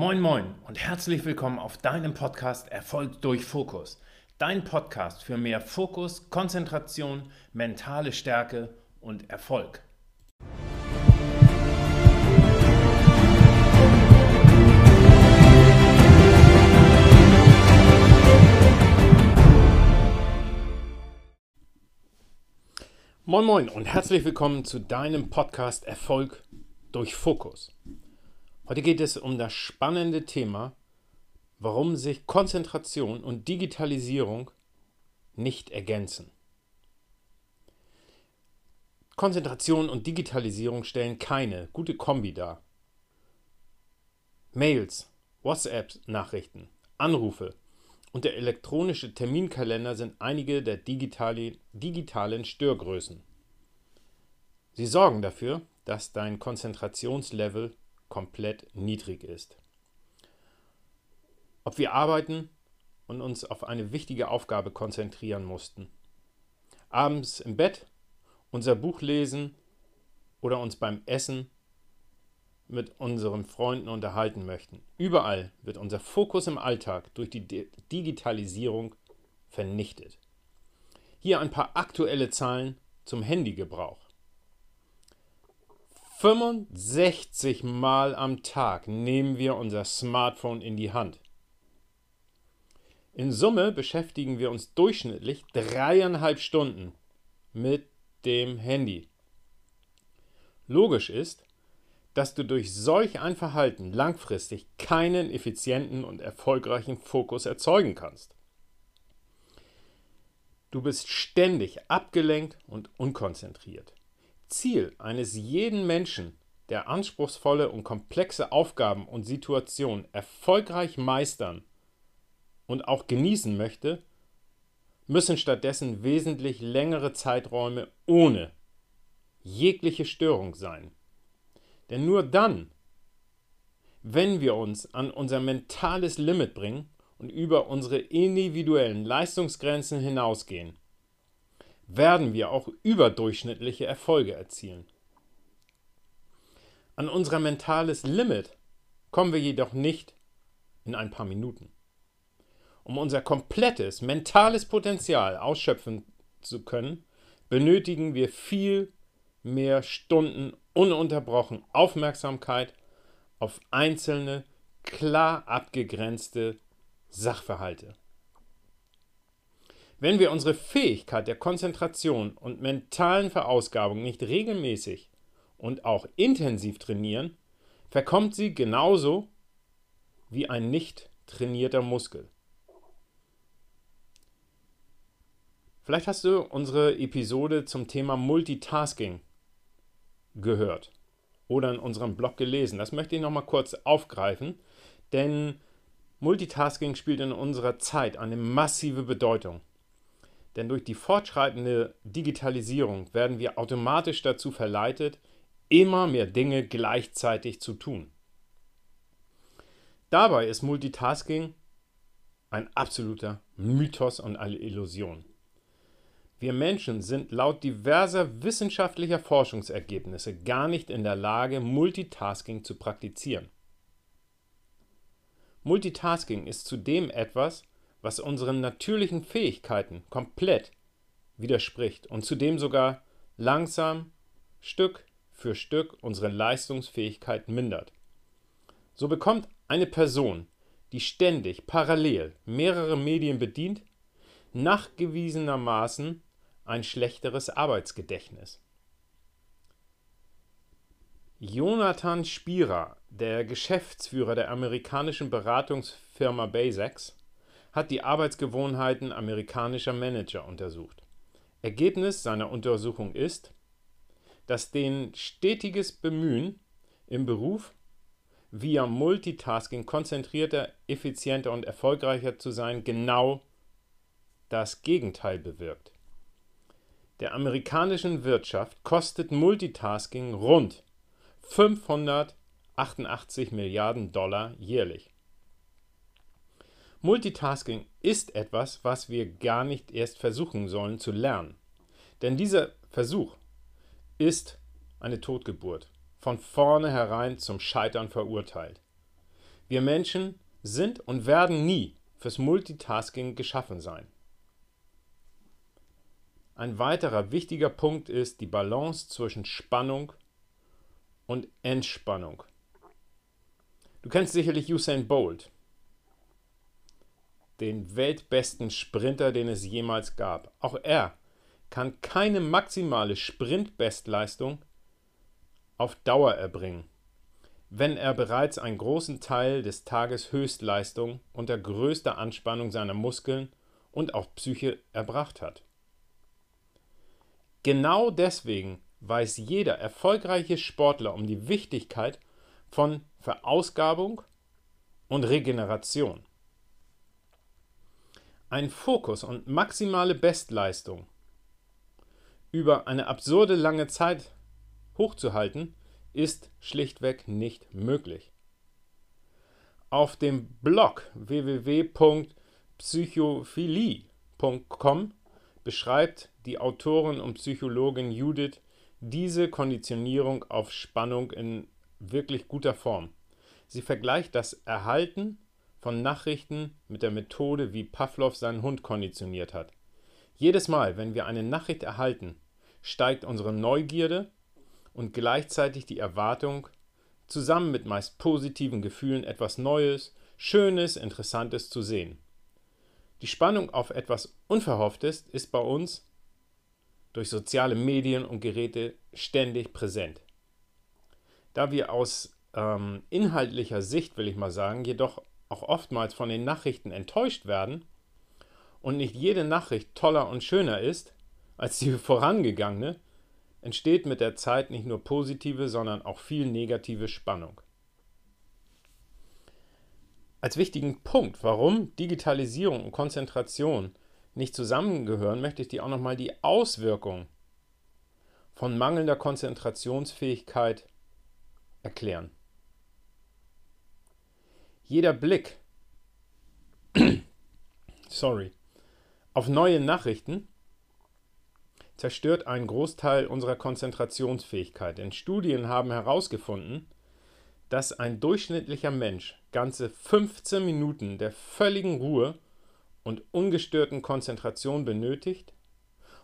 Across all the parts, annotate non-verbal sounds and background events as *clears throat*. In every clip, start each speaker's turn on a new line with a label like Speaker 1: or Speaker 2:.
Speaker 1: Moin Moin und herzlich willkommen auf deinem Podcast Erfolg durch Fokus. Dein Podcast für mehr Fokus, Konzentration, mentale Stärke und Erfolg. Moin Moin und herzlich willkommen zu deinem Podcast Erfolg durch Fokus. Heute geht es um das spannende Thema, warum sich Konzentration und Digitalisierung nicht ergänzen. Konzentration und Digitalisierung stellen keine gute Kombi dar. Mails, WhatsApp-Nachrichten, Anrufe und der elektronische Terminkalender sind einige der digitale, digitalen Störgrößen. Sie sorgen dafür, dass dein Konzentrationslevel komplett niedrig ist. Ob wir arbeiten und uns auf eine wichtige Aufgabe konzentrieren mussten, abends im Bett unser Buch lesen oder uns beim Essen mit unseren Freunden unterhalten möchten. Überall wird unser Fokus im Alltag durch die Digitalisierung vernichtet. Hier ein paar aktuelle Zahlen zum Handygebrauch. 65 Mal am Tag nehmen wir unser Smartphone in die Hand. In Summe beschäftigen wir uns durchschnittlich dreieinhalb Stunden mit dem Handy. Logisch ist, dass du durch solch ein Verhalten langfristig keinen effizienten und erfolgreichen Fokus erzeugen kannst. Du bist ständig abgelenkt und unkonzentriert. Ziel eines jeden Menschen, der anspruchsvolle und komplexe Aufgaben und Situationen erfolgreich meistern und auch genießen möchte, müssen stattdessen wesentlich längere Zeiträume ohne jegliche Störung sein. Denn nur dann, wenn wir uns an unser mentales Limit bringen und über unsere individuellen Leistungsgrenzen hinausgehen, werden wir auch überdurchschnittliche Erfolge erzielen. An unser mentales Limit kommen wir jedoch nicht in ein paar Minuten. Um unser komplettes mentales Potenzial ausschöpfen zu können, benötigen wir viel mehr Stunden ununterbrochen Aufmerksamkeit auf einzelne, klar abgegrenzte Sachverhalte. Wenn wir unsere Fähigkeit der Konzentration und mentalen Verausgabung nicht regelmäßig und auch intensiv trainieren, verkommt sie genauso wie ein nicht trainierter Muskel. Vielleicht hast du unsere Episode zum Thema Multitasking gehört oder in unserem Blog gelesen. Das möchte ich nochmal kurz aufgreifen, denn Multitasking spielt in unserer Zeit eine massive Bedeutung. Denn durch die fortschreitende Digitalisierung werden wir automatisch dazu verleitet, immer mehr Dinge gleichzeitig zu tun. Dabei ist Multitasking ein absoluter Mythos und eine Illusion. Wir Menschen sind laut diverser wissenschaftlicher Forschungsergebnisse gar nicht in der Lage, Multitasking zu praktizieren. Multitasking ist zudem etwas, was unseren natürlichen Fähigkeiten komplett widerspricht und zudem sogar langsam Stück für Stück unsere Leistungsfähigkeit mindert. So bekommt eine Person, die ständig parallel mehrere Medien bedient, nachgewiesenermaßen ein schlechteres Arbeitsgedächtnis. Jonathan Spira, der Geschäftsführer der amerikanischen Beratungsfirma Basex, hat die Arbeitsgewohnheiten amerikanischer Manager untersucht. Ergebnis seiner Untersuchung ist, dass denen stetiges Bemühen im Beruf via Multitasking konzentrierter, effizienter und erfolgreicher zu sein, genau das Gegenteil bewirkt. Der amerikanischen Wirtschaft kostet Multitasking rund 588 Milliarden Dollar jährlich. Multitasking ist etwas, was wir gar nicht erst versuchen sollen zu lernen. Denn dieser Versuch ist eine Totgeburt, von vornherein zum Scheitern verurteilt. Wir Menschen sind und werden nie fürs Multitasking geschaffen sein. Ein weiterer wichtiger Punkt ist die Balance zwischen Spannung und Entspannung. Du kennst sicherlich Usain Bolt, den weltbesten Sprinter, den es jemals gab. Auch er kann keine maximale Sprintbestleistung auf Dauer erbringen, wenn er bereits einen großen Teil des Tages Höchstleistung unter größter Anspannung seiner Muskeln und auch Psyche erbracht hat. Genau deswegen weiß jeder erfolgreiche Sportler um die Wichtigkeit von Verausgabung und Regeneration. Ein Fokus und maximale Bestleistung über eine absurde lange Zeit hochzuhalten, ist schlichtweg nicht möglich. Auf dem Blog www.psychophilie.com beschreibt die Autorin und Psychologin Judith diese Konditionierung auf Spannung in wirklich guter Form. Sie vergleicht das Erhalten von Nachrichten mit der Methode, wie Pavlov seinen Hund konditioniert hat. Jedes Mal, wenn wir eine Nachricht erhalten, steigt unsere Neugierde und gleichzeitig die Erwartung, zusammen mit meist positiven Gefühlen etwas Neues, Schönes, Interessantes zu sehen. Die Spannung auf etwas Unverhofftes ist bei uns durch soziale Medien und Geräte ständig präsent. Da wir aus ähm, inhaltlicher Sicht, will ich mal sagen, jedoch auch oftmals von den Nachrichten enttäuscht werden und nicht jede Nachricht toller und schöner ist als die *laughs* vorangegangene, entsteht mit der Zeit nicht nur positive, sondern auch viel negative Spannung. Als wichtigen Punkt, warum Digitalisierung und Konzentration nicht zusammengehören, möchte ich dir auch nochmal die Auswirkungen von mangelnder Konzentrationsfähigkeit erklären. Jeder Blick *clears throat* sorry, auf neue Nachrichten zerstört einen Großteil unserer Konzentrationsfähigkeit. Denn Studien haben herausgefunden, dass ein durchschnittlicher Mensch ganze 15 Minuten der völligen Ruhe und ungestörten Konzentration benötigt,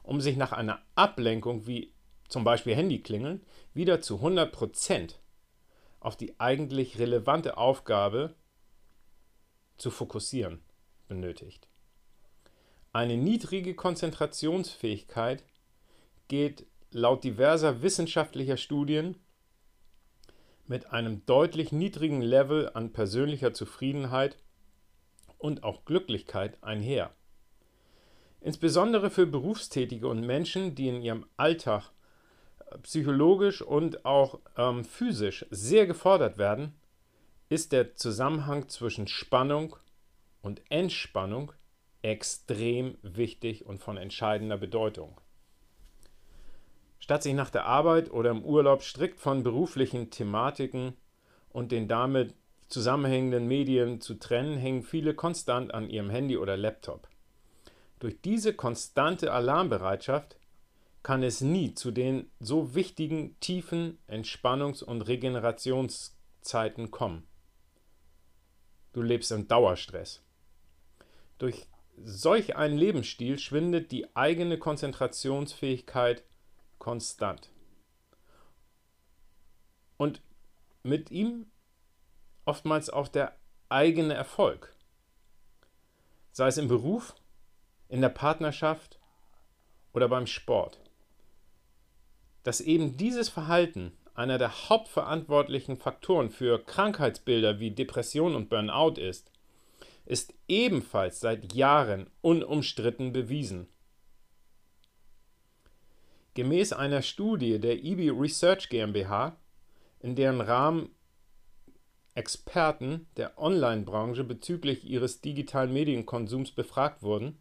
Speaker 1: um sich nach einer Ablenkung wie zum Beispiel Handyklingeln wieder zu 100% auf die eigentlich relevante Aufgabe zu fokussieren benötigt. Eine niedrige Konzentrationsfähigkeit geht laut diverser wissenschaftlicher Studien mit einem deutlich niedrigen Level an persönlicher Zufriedenheit und auch Glücklichkeit einher. Insbesondere für Berufstätige und Menschen, die in ihrem Alltag psychologisch und auch ähm, physisch sehr gefordert werden, ist der Zusammenhang zwischen Spannung und Entspannung extrem wichtig und von entscheidender Bedeutung. Statt sich nach der Arbeit oder im Urlaub strikt von beruflichen Thematiken und den damit zusammenhängenden Medien zu trennen, hängen viele konstant an ihrem Handy oder Laptop. Durch diese konstante Alarmbereitschaft kann es nie zu den so wichtigen tiefen Entspannungs- und Regenerationszeiten kommen. Du lebst im Dauerstress. Durch solch einen Lebensstil schwindet die eigene Konzentrationsfähigkeit konstant. Und mit ihm oftmals auch der eigene Erfolg. Sei es im Beruf, in der Partnerschaft oder beim Sport. Dass eben dieses Verhalten einer der hauptverantwortlichen Faktoren für Krankheitsbilder wie Depression und Burnout ist, ist ebenfalls seit Jahren unumstritten bewiesen. Gemäß einer Studie der EB Research GmbH, in deren Rahmen Experten der Online-Branche bezüglich ihres digitalen Medienkonsums befragt wurden,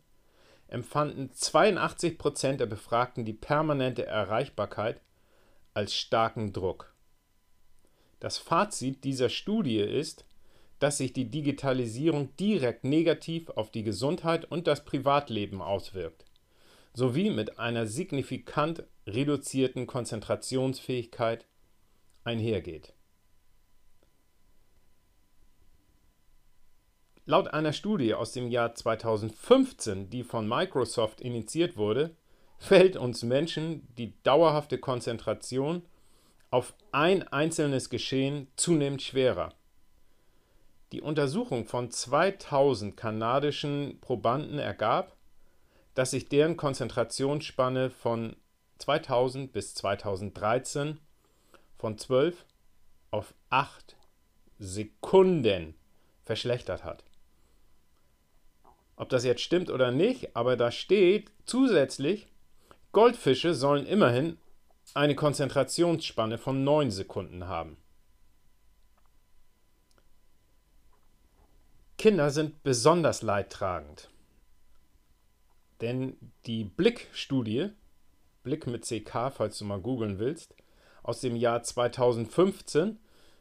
Speaker 1: empfanden 82 Prozent der Befragten die permanente Erreichbarkeit als starken Druck. Das Fazit dieser Studie ist, dass sich die Digitalisierung direkt negativ auf die Gesundheit und das Privatleben auswirkt, sowie mit einer signifikant reduzierten Konzentrationsfähigkeit einhergeht Laut einer Studie aus dem Jahr 2015, die von Microsoft initiiert wurde, fällt uns Menschen die dauerhafte Konzentration auf ein einzelnes Geschehen zunehmend schwerer. Die Untersuchung von 2000 kanadischen Probanden ergab, dass sich deren Konzentrationsspanne von 2000 bis 2013 von 12 auf 8 Sekunden verschlechtert hat. Ob das jetzt stimmt oder nicht, aber da steht zusätzlich, Goldfische sollen immerhin eine Konzentrationsspanne von 9 Sekunden haben. Kinder sind besonders leidtragend. Denn die Blick-Studie, Blick mit CK, falls du mal googeln willst, aus dem Jahr 2015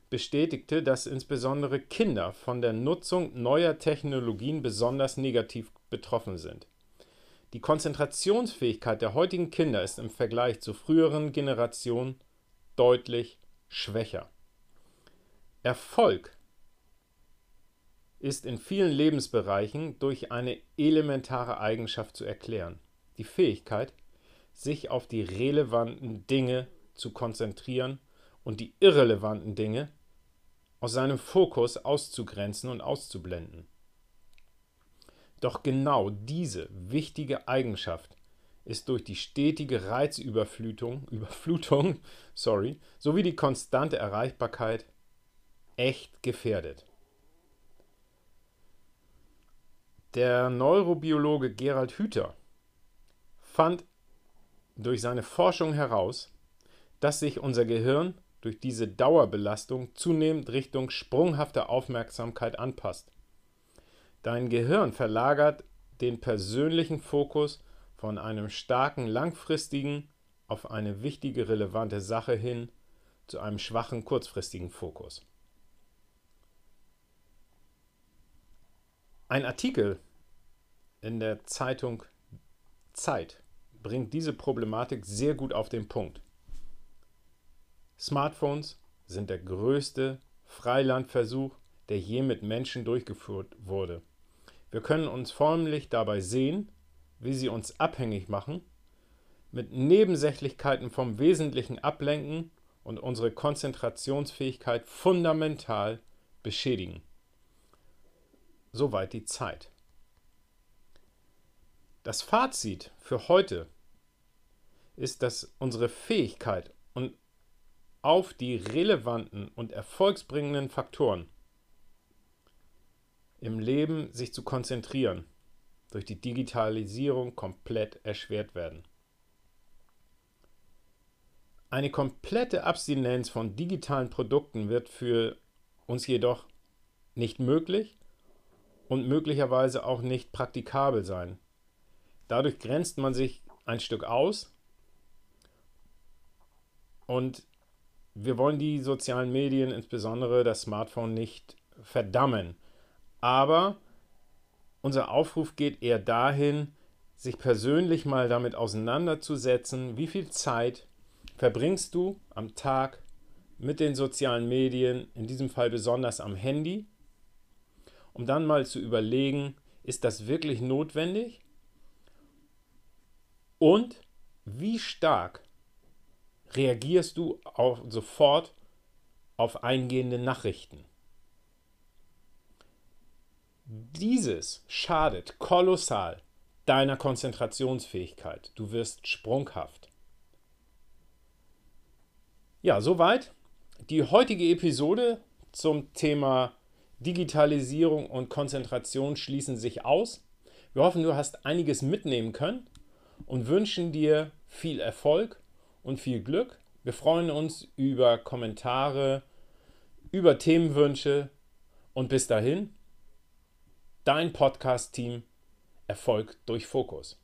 Speaker 1: bestätigte, dass insbesondere Kinder von der Nutzung neuer Technologien besonders negativ betroffen sind. Die Konzentrationsfähigkeit der heutigen Kinder ist im Vergleich zu früheren Generationen deutlich schwächer. Erfolg ist in vielen Lebensbereichen durch eine elementare Eigenschaft zu erklären. Die Fähigkeit, sich auf die relevanten Dinge zu konzentrieren und die irrelevanten Dinge aus seinem Fokus auszugrenzen und auszublenden. Doch genau diese wichtige Eigenschaft ist durch die stetige Reizüberflutung Überflutung, *laughs* sorry, sowie die konstante Erreichbarkeit echt gefährdet. Der Neurobiologe Gerald Hüther fand durch seine Forschung heraus, dass sich unser Gehirn durch diese Dauerbelastung zunehmend Richtung sprunghafter Aufmerksamkeit anpasst. Dein Gehirn verlagert den persönlichen Fokus von einem starken langfristigen auf eine wichtige relevante Sache hin zu einem schwachen kurzfristigen Fokus. Ein Artikel in der Zeitung Zeit bringt diese Problematik sehr gut auf den Punkt. Smartphones sind der größte Freilandversuch, der je mit Menschen durchgeführt wurde. Wir können uns förmlich dabei sehen, wie sie uns abhängig machen, mit Nebensächlichkeiten vom Wesentlichen ablenken und unsere Konzentrationsfähigkeit fundamental beschädigen. Soweit die Zeit. Das Fazit für heute ist, dass unsere Fähigkeit und auf die relevanten und erfolgsbringenden Faktoren im Leben sich zu konzentrieren, durch die Digitalisierung komplett erschwert werden. Eine komplette Abstinenz von digitalen Produkten wird für uns jedoch nicht möglich und möglicherweise auch nicht praktikabel sein. Dadurch grenzt man sich ein Stück aus und wir wollen die sozialen Medien, insbesondere das Smartphone, nicht verdammen. Aber unser Aufruf geht eher dahin, sich persönlich mal damit auseinanderzusetzen, wie viel Zeit verbringst du am Tag mit den sozialen Medien, in diesem Fall besonders am Handy um dann mal zu überlegen, ist das wirklich notwendig? Und wie stark reagierst du auch sofort auf eingehende Nachrichten? Dieses schadet kolossal deiner Konzentrationsfähigkeit. Du wirst sprunghaft. Ja, soweit die heutige Episode zum Thema Digitalisierung und Konzentration schließen sich aus. Wir hoffen, du hast einiges mitnehmen können und wünschen dir viel Erfolg und viel Glück. Wir freuen uns über Kommentare, über Themenwünsche und bis dahin, dein Podcast-Team Erfolg durch Fokus.